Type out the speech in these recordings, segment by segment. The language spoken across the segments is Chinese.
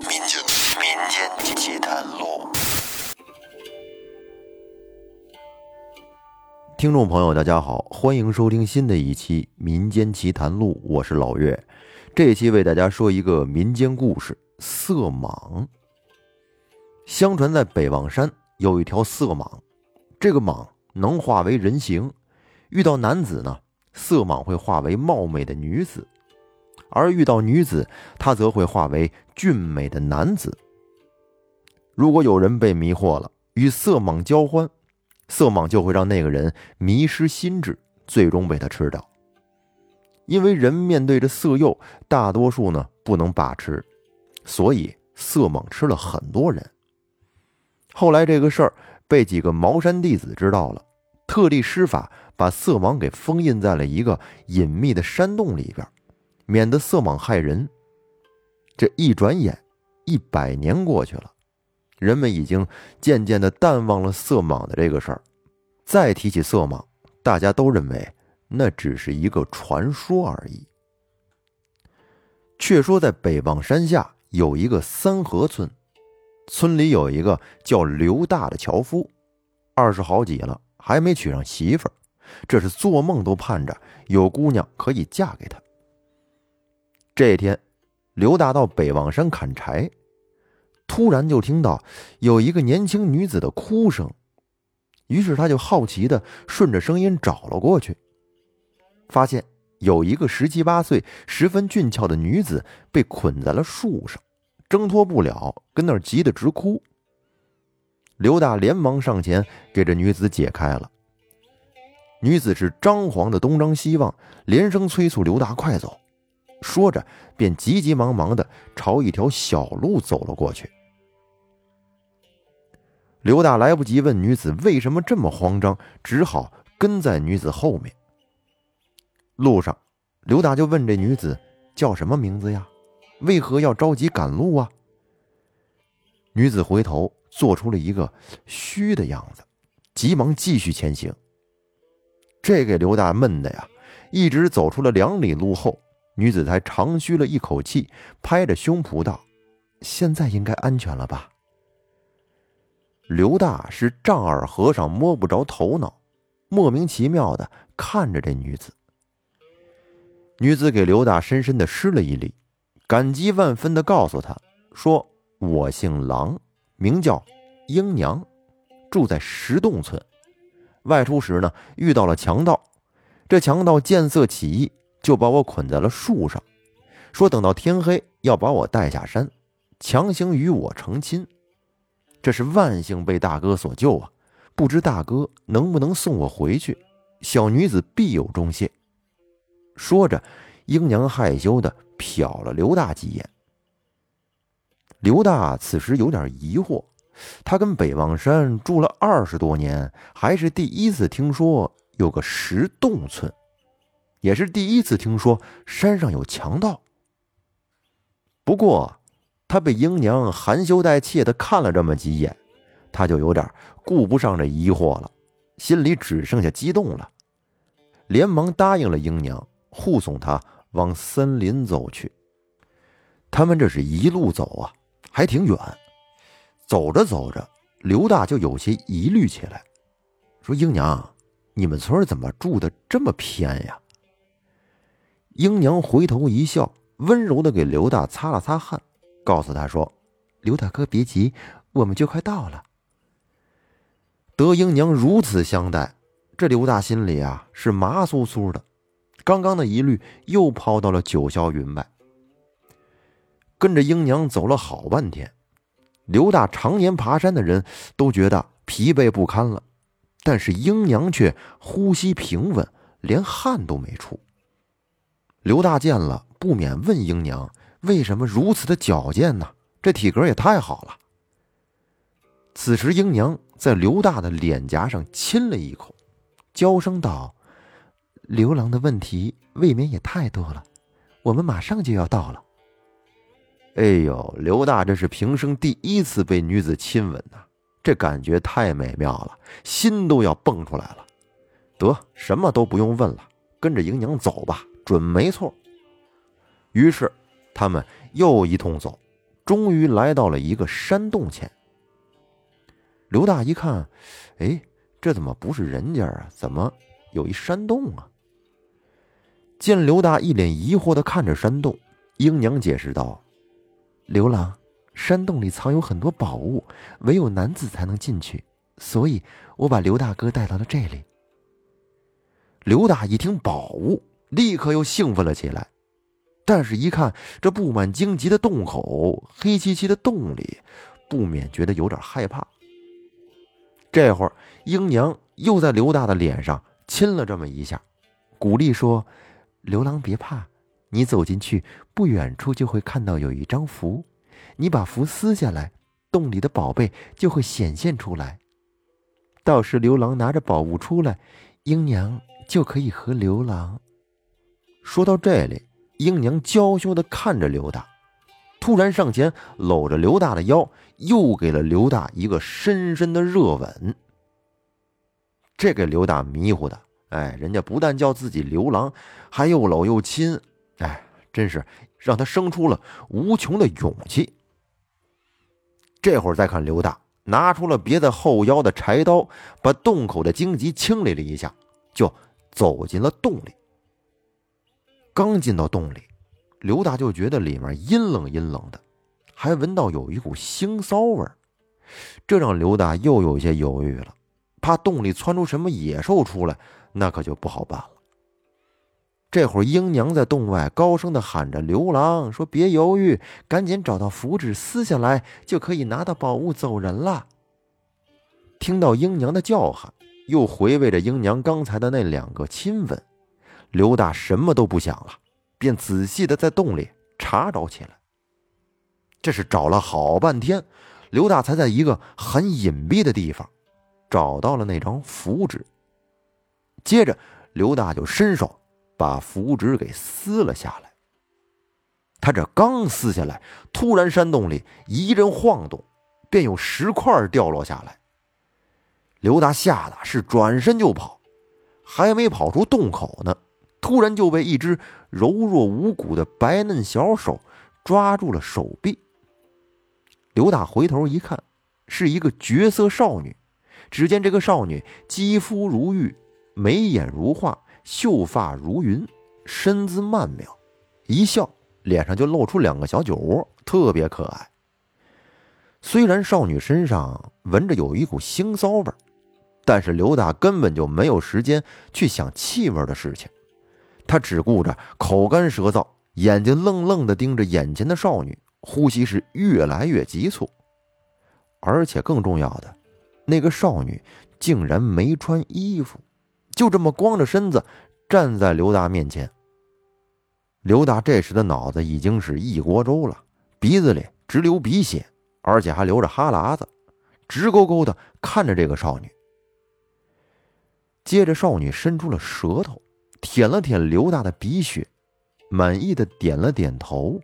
民间民间奇谈录，听众朋友，大家好，欢迎收听新的一期《民间奇谈录》，我是老岳。这一期为大家说一个民间故事——色蟒。相传在北望山有一条色蟒，这个蟒能化为人形，遇到男子呢，色蟒会化为貌美的女子；而遇到女子，它则会化为俊美的男子。如果有人被迷惑了，与色蟒交欢。色蟒就会让那个人迷失心智，最终被他吃掉。因为人面对着色诱，大多数呢不能把持，所以色蟒吃了很多人。后来这个事儿被几个茅山弟子知道了，特地施法把色蟒给封印在了一个隐秘的山洞里边，免得色蟒害人。这一转眼，一百年过去了。人们已经渐渐的淡忘了色蟒的这个事儿，再提起色蟒，大家都认为那只是一个传说而已。却说在北望山下有一个三河村，村里有一个叫刘大的樵夫，二十好几了，还没娶上媳妇儿，这是做梦都盼着有姑娘可以嫁给他。这天，刘大到北望山砍柴。突然就听到有一个年轻女子的哭声，于是他就好奇的顺着声音找了过去，发现有一个十七八岁、十分俊俏的女子被捆在了树上，挣脱不了，跟那儿急得直哭。刘大连忙上前给这女子解开了。女子是张皇的东张西望，连声催促刘大快走，说着便急急忙忙的朝一条小路走了过去。刘大来不及问女子为什么这么慌张，只好跟在女子后面。路上，刘大就问这女子叫什么名字呀？为何要着急赶路啊？女子回头做出了一个虚的样子，急忙继续前行。这给刘大闷的呀，一直走出了两里路后，女子才长吁了一口气，拍着胸脯道：“现在应该安全了吧？”刘大是丈二和尚摸不着头脑，莫名其妙的看着这女子。女子给刘大深深的施了一礼，感激万分的告诉他说：“我姓郎，名叫英娘，住在石洞村。外出时呢，遇到了强盗，这强盗见色起意，就把我捆在了树上，说等到天黑要把我带下山，强行与我成亲。”这是万幸被大哥所救啊！不知大哥能不能送我回去？小女子必有重谢。说着，英娘害羞的瞟了刘大几眼。刘大此时有点疑惑，他跟北望山住了二十多年，还是第一次听说有个石洞村，也是第一次听说山上有强盗。不过。他被英娘含羞带怯的看了这么几眼，他就有点顾不上这疑惑了，心里只剩下激动了，连忙答应了英娘，护送他往森林走去。他们这是一路走啊，还挺远。走着走着，刘大就有些疑虑起来，说：“英娘，你们村怎么住的这么偏呀？”英娘回头一笑，温柔的给刘大擦了擦汗。告诉他说：“刘大哥别急，我们就快到了。”德英娘如此相待，这刘大心里啊是麻酥酥的，刚刚的疑虑又抛到了九霄云外。跟着英娘走了好半天，刘大常年爬山的人都觉得疲惫不堪了，但是英娘却呼吸平稳，连汗都没出。刘大见了，不免问英娘。为什么如此的矫健呢？这体格也太好了。此时，英娘在刘大的脸颊上亲了一口，娇声道：“刘郎的问题未免也太多了，我们马上就要到了。”哎呦，刘大这是平生第一次被女子亲吻呐，这感觉太美妙了，心都要蹦出来了。得，什么都不用问了，跟着英娘走吧，准没错。于是。他们又一通走，终于来到了一个山洞前。刘大一看，哎，这怎么不是人家啊？怎么有一山洞啊？见刘大一脸疑惑的看着山洞，英娘解释道：“刘郎，山洞里藏有很多宝物，唯有男子才能进去，所以我把刘大哥带到了这里。”刘大一听宝物，立刻又兴奋了起来。但是，一看这布满荆棘的洞口，黑漆漆的洞里，不免觉得有点害怕。这会儿，英娘又在刘大的脸上亲了这么一下，鼓励说：“刘郎别怕，你走进去，不远处就会看到有一张符，你把符撕下来，洞里的宝贝就会显现出来。到时刘郎拿着宝物出来，英娘就可以和刘郎。”说到这里。英娘娇羞的看着刘大，突然上前搂着刘大的腰，又给了刘大一个深深的热吻。这给刘大迷糊的，哎，人家不但叫自己刘郎，还又搂又亲，哎，真是让他生出了无穷的勇气。这会儿再看刘大拿出了别在后腰的柴刀，把洞口的荆棘清理了一下，就走进了洞里。刚进到洞里，刘大就觉得里面阴冷阴冷的，还闻到有一股腥骚味儿，这让刘大又有些犹豫了，怕洞里窜出什么野兽出来，那可就不好办了。这会儿，英娘在洞外高声的喊着：“刘郎，说别犹豫，赶紧找到符纸撕下来，就可以拿到宝物走人了。”听到英娘的叫喊，又回味着英娘刚才的那两个亲吻。刘大什么都不想了，便仔细的在洞里查找起来。这是找了好半天，刘大才在一个很隐蔽的地方找到了那张符纸。接着，刘大就伸手把符纸给撕了下来。他这刚撕下来，突然山洞里一阵晃动，便有石块掉落下来。刘大吓得是转身就跑，还没跑出洞口呢。突然就被一只柔弱无骨的白嫩小手抓住了手臂。刘大回头一看，是一个绝色少女。只见这个少女肌肤如玉，眉眼如画，秀发如云，身姿曼妙，一笑脸上就露出两个小酒窝，特别可爱。虽然少女身上闻着有一股腥骚味，但是刘大根本就没有时间去想气味的事情。他只顾着口干舌燥，眼睛愣愣地盯着眼前的少女，呼吸是越来越急促。而且更重要的，那个少女竟然没穿衣服，就这么光着身子站在刘大面前。刘大这时的脑子已经是一锅粥了，鼻子里直流鼻血，而且还流着哈喇子，直勾勾地看着这个少女。接着，少女伸出了舌头。舔了舔刘大的鼻血，满意的点了点头，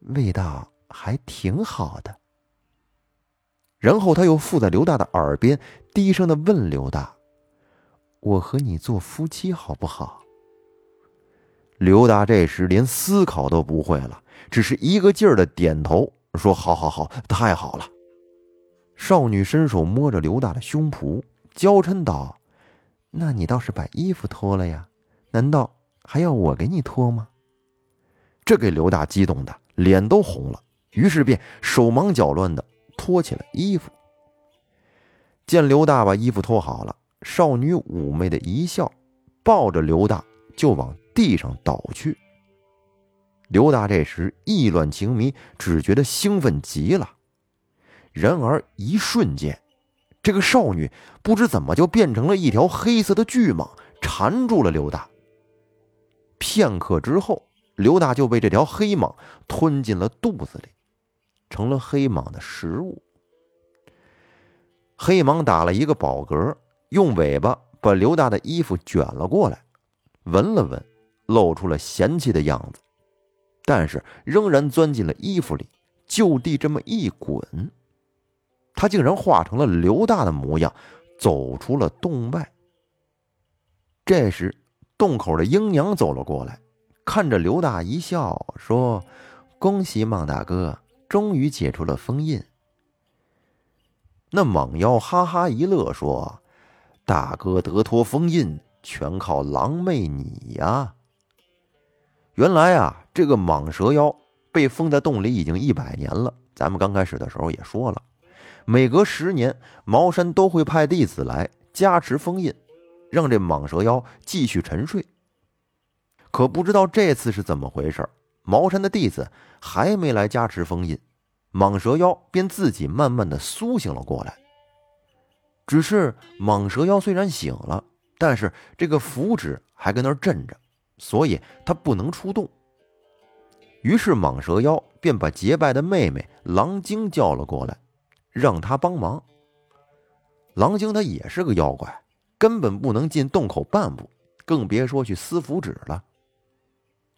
味道还挺好的。然后他又附在刘大的耳边，低声的问刘大：“我和你做夫妻好不好？”刘大这时连思考都不会了，只是一个劲儿的点头，说：“好好好，太好了。”少女伸手摸着刘大的胸脯，娇嗔道：“那你倒是把衣服脱了呀？”难道还要我给你脱吗？这给刘大激动的脸都红了，于是便手忙脚乱的脱起了衣服。见刘大把衣服脱好了，少女妩媚的一笑，抱着刘大就往地上倒去。刘大这时意乱情迷，只觉得兴奋极了。然而一瞬间，这个少女不知怎么就变成了一条黑色的巨蟒，缠住了刘大。片刻之后，刘大就被这条黑蟒吞进了肚子里，成了黑蟒的食物。黑蟒打了一个饱嗝，用尾巴把刘大的衣服卷了过来，闻了闻，露出了嫌弃的样子，但是仍然钻进了衣服里，就地这么一滚，他竟然化成了刘大的模样，走出了洞外。这时。洞口的英娘走了过来，看着刘大一笑，说：“恭喜莽大哥，终于解除了封印。那莽妖哈哈一乐，说：“大哥得脱封印，全靠狼妹你呀！”原来啊，这个蟒蛇妖被封在洞里已经一百年了。咱们刚开始的时候也说了，每隔十年，茅山都会派弟子来加持封印，让这蟒蛇妖继续沉睡。可不知道这次是怎么回事，茅山的弟子还没来加持封印。蟒蛇妖便自己慢慢的苏醒了过来。只是蟒蛇妖虽然醒了，但是这个符纸还跟那儿镇着，所以他不能出动。于是蟒蛇妖便把结拜的妹妹狼精叫了过来，让他帮忙。狼精他也是个妖怪，根本不能进洞口半步，更别说去撕符纸了。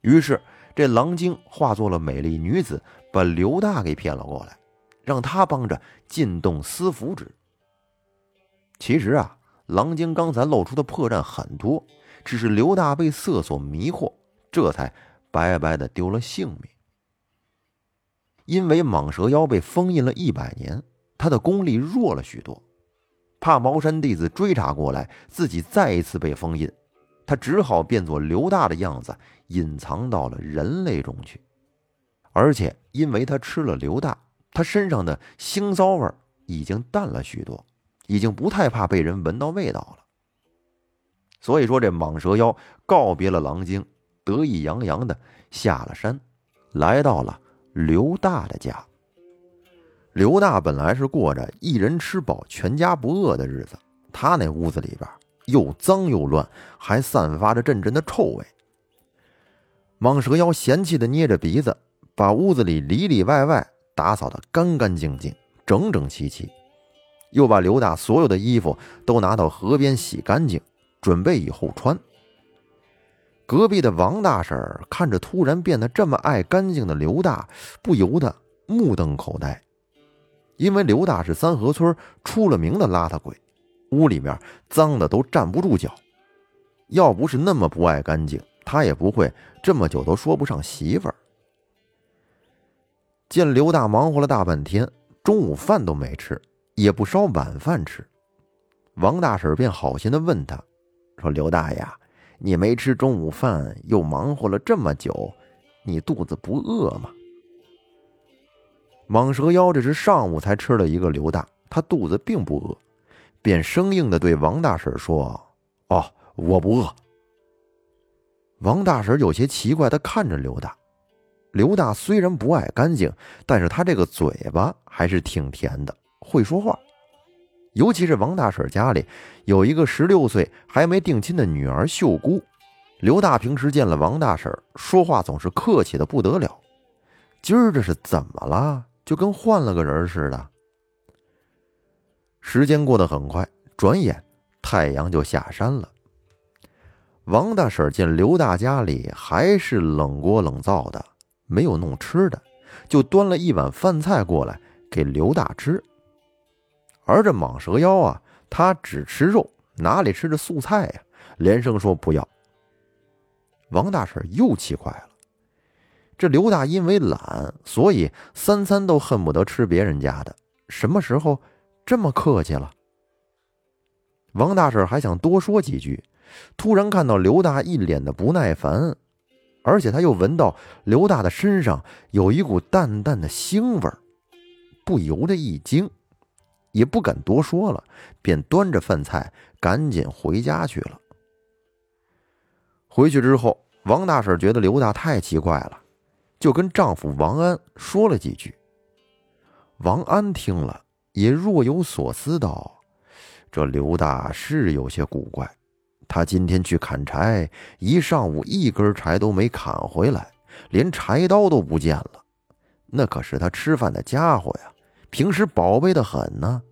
于是。这狼精化作了美丽女子，把刘大给骗了过来，让他帮着进洞撕符纸。其实啊，狼精刚才露出的破绽很多，只是刘大被色所迷惑，这才白白的丢了性命。因为蟒蛇妖被封印了一百年，他的功力弱了许多，怕茅山弟子追查过来，自己再一次被封印。他只好变作刘大的样子，隐藏到了人类中去。而且，因为他吃了刘大，他身上的腥臊味已经淡了许多，已经不太怕被人闻到味道了。所以说，这蟒蛇妖告别了狼精，得意洋洋的下了山，来到了刘大的家。刘大本来是过着一人吃饱全家不饿的日子，他那屋子里边。又脏又乱，还散发着阵阵的臭味。蟒蛇妖嫌弃的捏着鼻子，把屋子里里里外外打扫得干干净净、整整齐齐，又把刘大所有的衣服都拿到河边洗干净，准备以后穿。隔壁的王大婶看着突然变得这么爱干净的刘大，不由得目瞪口呆，因为刘大是三河村出了名的邋遢鬼。屋里面脏的都站不住脚，要不是那么不爱干净，他也不会这么久都说不上媳妇儿。见刘大忙活了大半天，中午饭都没吃，也不烧晚饭吃，王大婶便好心的问他，说：“刘大爷，你没吃中午饭，又忙活了这么久，你肚子不饿吗？”蟒蛇妖这是上午才吃了一个刘大，他肚子并不饿。便生硬的对王大婶说：“哦，我不饿。”王大婶有些奇怪的看着刘大。刘大虽然不爱干净，但是他这个嘴巴还是挺甜的，会说话。尤其是王大婶家里有一个十六岁还没定亲的女儿秀姑，刘大平时见了王大婶，说话总是客气的不得了。今儿这是怎么了？就跟换了个人似的。时间过得很快，转眼太阳就下山了。王大婶见刘大家里还是冷锅冷灶的，没有弄吃的，就端了一碗饭菜过来给刘大吃。而这蟒蛇妖啊，他只吃肉，哪里吃的素菜呀？连声说不要。王大婶又气坏了。这刘大因为懒，所以三餐都恨不得吃别人家的，什么时候？这么客气了，王大婶还想多说几句，突然看到刘大一脸的不耐烦，而且他又闻到刘大的身上有一股淡淡的腥味，不由得一惊，也不敢多说了，便端着饭菜赶紧回家去了。回去之后，王大婶觉得刘大太奇怪了，就跟丈夫王安说了几句。王安听了。也若有所思道：“这刘大是有些古怪，他今天去砍柴，一上午一根柴都没砍回来，连柴刀都不见了。那可是他吃饭的家伙呀，平时宝贝的很呢。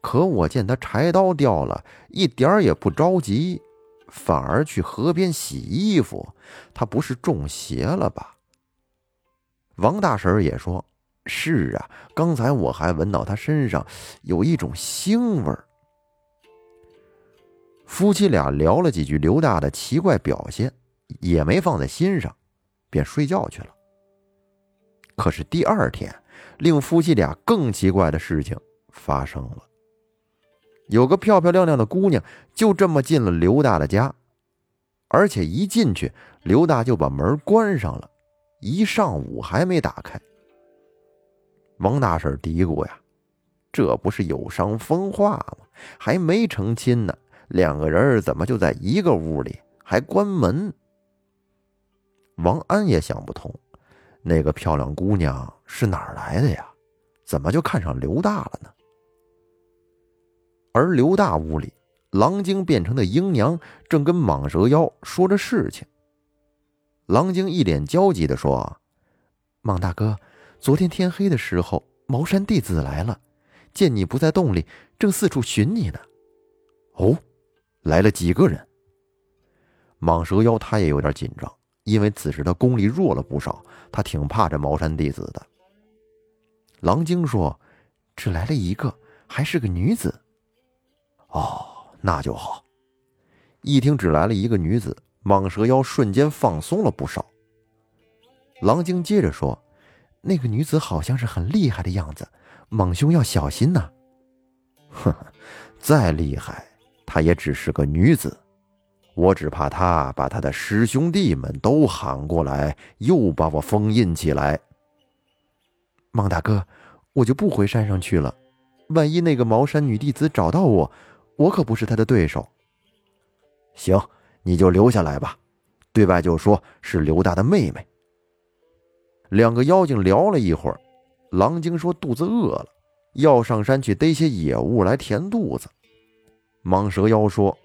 可我见他柴刀掉了，一点也不着急，反而去河边洗衣服，他不是中邪了吧？”王大婶也说。是啊，刚才我还闻到他身上有一种腥味。夫妻俩聊了几句刘大的奇怪表现，也没放在心上，便睡觉去了。可是第二天，令夫妻俩更奇怪的事情发生了。有个漂漂亮亮的姑娘就这么进了刘大的家，而且一进去，刘大就把门关上了，一上午还没打开。王大婶嘀咕呀：“这不是有伤风化吗？还没成亲呢，两个人怎么就在一个屋里，还关门？”王安也想不通，那个漂亮姑娘是哪儿来的呀？怎么就看上刘大了呢？而刘大屋里，狼精变成的鹰娘正跟蟒蛇妖说着事情。狼精一脸焦急地说：“蟒大哥，昨天天黑的时候，茅山弟子来了，见你不在洞里，正四处寻你呢。”哦，来了几个人？蟒蛇妖他也有点紧张，因为此时他功力弱了不少，他挺怕这茅山弟子的。狼精说：“只来了一个，还是个女子。”哦，那就好。一听只来了一个女子，蟒蛇妖瞬间放松了不少。狼精接着说：“那个女子好像是很厉害的样子，蟒兄要小心呐。”哼，再厉害，她也只是个女子。我只怕她把她的师兄弟们都喊过来，又把我封印起来。蟒大哥，我就不回山上去了。万一那个茅山女弟子找到我，我可不是她的对手。行，你就留下来吧，对外就说是刘大的妹妹。两个妖精聊了一会儿，狼精说肚子饿了，要上山去逮些野物来填肚子。蟒蛇妖说，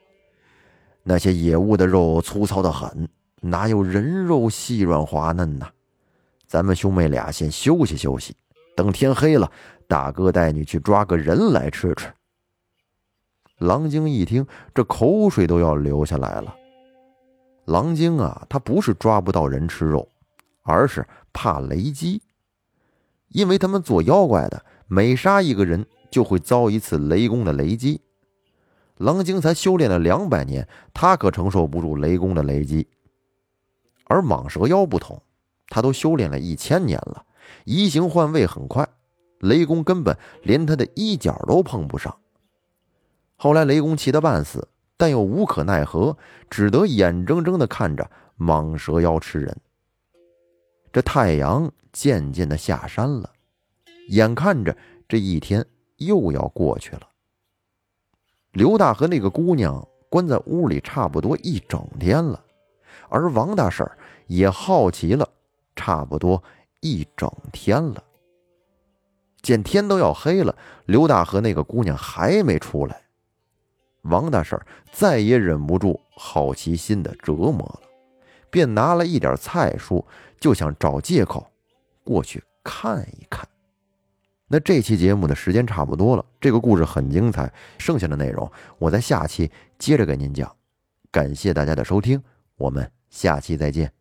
那些野物的肉粗糙的很，哪有人肉细软滑嫩呢？咱们兄妹俩先休息休息，等天黑了，大哥带你去抓个人来吃吃。狼精一听，这口水都要流下来了。狼精啊，他不是抓不到人吃肉，而是怕雷击，因为他们做妖怪的，每杀一个人就会遭一次雷公的雷击。狼精才修炼了两百年，他可承受不住雷公的雷击。而蟒蛇妖不同，他都修炼了一千年了，移形换位很快，雷公根本连他的衣角都碰不上。后来，雷公气得半死，但又无可奈何，只得眼睁睁地看着蟒蛇妖吃人。这太阳渐渐地下山了，眼看着这一天又要过去了。刘大和那个姑娘关在屋里差不多一整天了，而王大婶也好奇了差不多一整天了。见天都要黑了，刘大和那个姑娘还没出来。王大婶再也忍不住好奇心的折磨了，便拿了一点菜蔬，就想找借口过去看一看。那这期节目的时间差不多了，这个故事很精彩，剩下的内容我在下期接着给您讲。感谢大家的收听，我们下期再见。